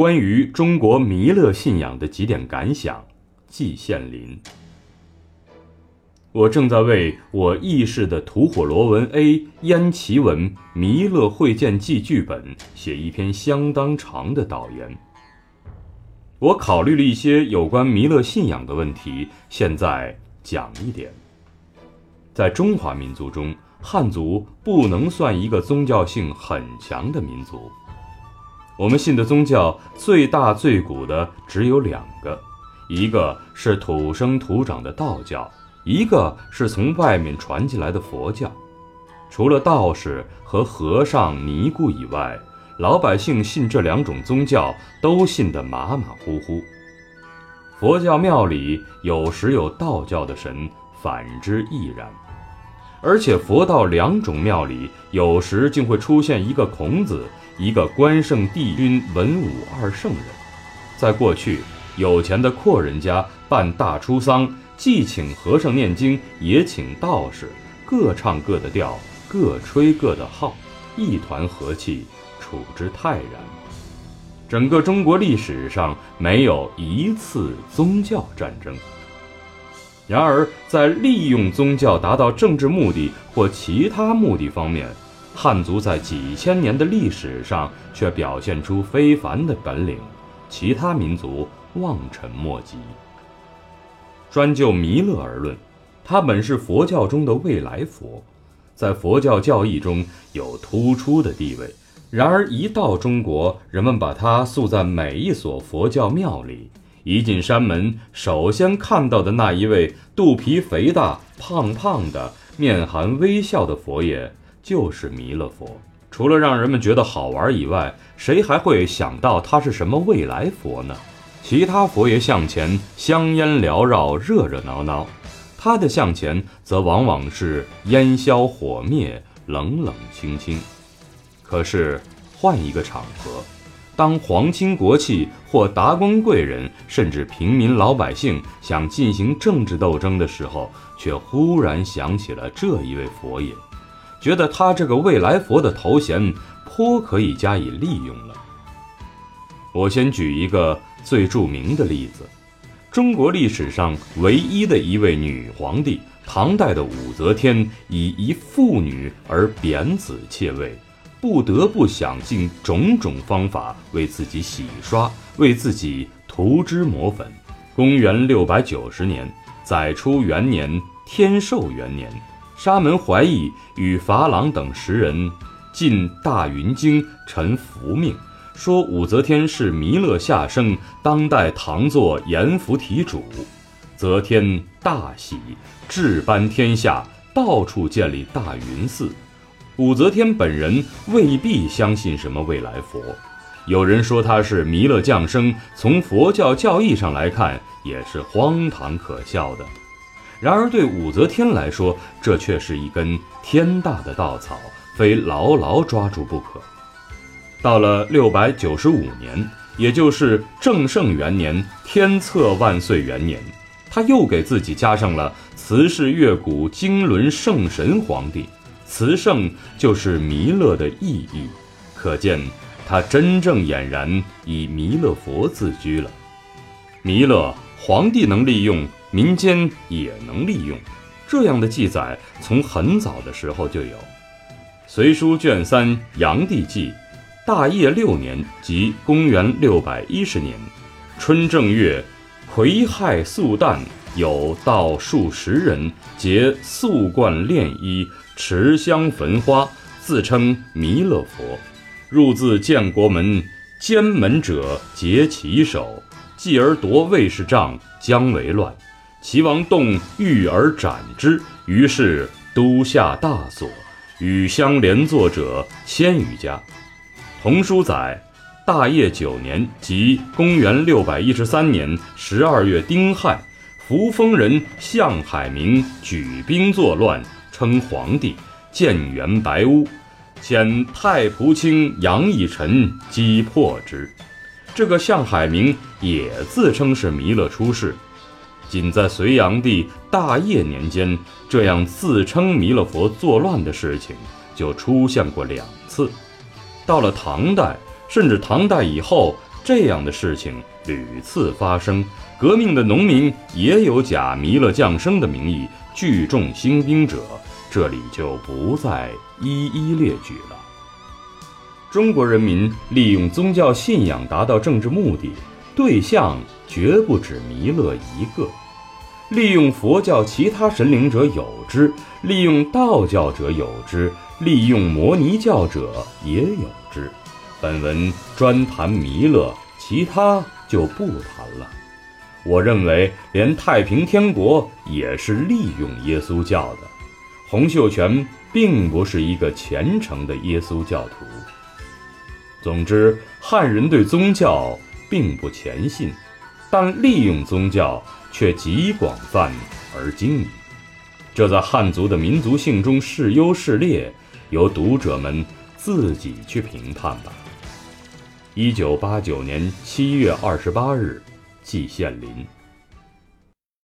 关于中国弥勒信仰的几点感想，季羡林。我正在为我译制的吐火罗文 A 燕齐文《弥勒会见记》剧本写一篇相当长的导言。我考虑了一些有关弥勒信仰的问题，现在讲一点。在中华民族中，汉族不能算一个宗教性很强的民族。我们信的宗教最大最古的只有两个，一个是土生土长的道教，一个是从外面传进来的佛教。除了道士和和尚尼姑以外，老百姓信这两种宗教都信得马马虎虎。佛教庙里有时有道教的神，反之亦然。而且佛道两种庙里，有时竟会出现一个孔子。一个关圣帝君文武二圣人，在过去有钱的阔人家办大出丧，既请和尚念经，也请道士，各唱各的调，各吹各的号，一团和气，处之泰然。整个中国历史上没有一次宗教战争。然而，在利用宗教达到政治目的或其他目的方面，汉族在几千年的历史上却表现出非凡的本领，其他民族望尘莫及。专就弥勒而论，他本是佛教中的未来佛，在佛教教义中有突出的地位。然而一到中国，人们把他塑在每一所佛教庙里。一进山门，首先看到的那一位肚皮肥大、胖胖的、面含微笑的佛爷。就是弥勒佛，除了让人们觉得好玩以外，谁还会想到他是什么未来佛呢？其他佛爷向前香烟缭绕，热热闹闹，他的向前则往往是烟消火灭，冷冷清清。可是换一个场合，当皇亲国戚或达官贵人，甚至平民老百姓想进行政治斗争的时候，却忽然想起了这一位佛爷。觉得他这个未来佛的头衔颇可以加以利用了。我先举一个最著名的例子：中国历史上唯一的一位女皇帝，唐代的武则天，以一妇女而贬子窃位，不得不想尽种种方法为自己洗刷，为自己涂脂抹粉。公元六百九十年，载初元年，天寿元年。沙门怀义与法朗等十人进大云经陈福命，说武则天是弥勒下生，当代唐作阎浮提主。则天大喜，置班天下，到处建立大云寺。武则天本人未必相信什么未来佛，有人说他是弥勒降生，从佛教教义上来看，也是荒唐可笑的。然而，对武则天来说，这却是一根天大的稻草，非牢牢抓住不可。到了六百九十五年，也就是正圣元年（天策万岁元年），他又给自己加上了“慈氏越古经纶圣神皇帝”，“慈圣”就是弥勒的意义，可见他真正俨然以弥勒佛自居了。弥勒皇帝能利用。民间也能利用这样的记载，从很早的时候就有，《隋书》卷三《杨帝纪》，大业六年，即公元六百一十年，春正月，癸亥素旦，有道数十人，皆素冠殓衣，持香焚花，自称弥勒佛，入自建国门，监门者结其手，继而夺卫士帐，将为乱。齐王动欲而斩之，于是都下大锁，与相连坐者千余家。童书载，大业九年，即公元六百一十三年十二月丁亥，扶风人向海明举兵作乱，称皇帝，建元白屋，遣太仆卿杨义臣击破之。这个向海明也自称是弥勒出世。仅在隋炀帝大业年间，这样自称弥勒佛作乱的事情就出现过两次。到了唐代，甚至唐代以后，这样的事情屡次发生，革命的农民也有假弥勒降生的名义聚众兴兵者，这里就不再一一列举了。中国人民利用宗教信仰达到政治目的，对象绝不止弥勒一个。利用佛教其他神灵者有之，利用道教者有之，利用摩尼教者也有之。本文专谈弥勒，其他就不谈了。我认为，连太平天国也是利用耶稣教的。洪秀全并不是一个虔诚的耶稣教徒。总之，汉人对宗教并不虔信，但利用宗教。却极广泛而精明，这在汉族的民族性中是优是劣，由读者们自己去评判吧。一九八九年七月二十八日，季羡林。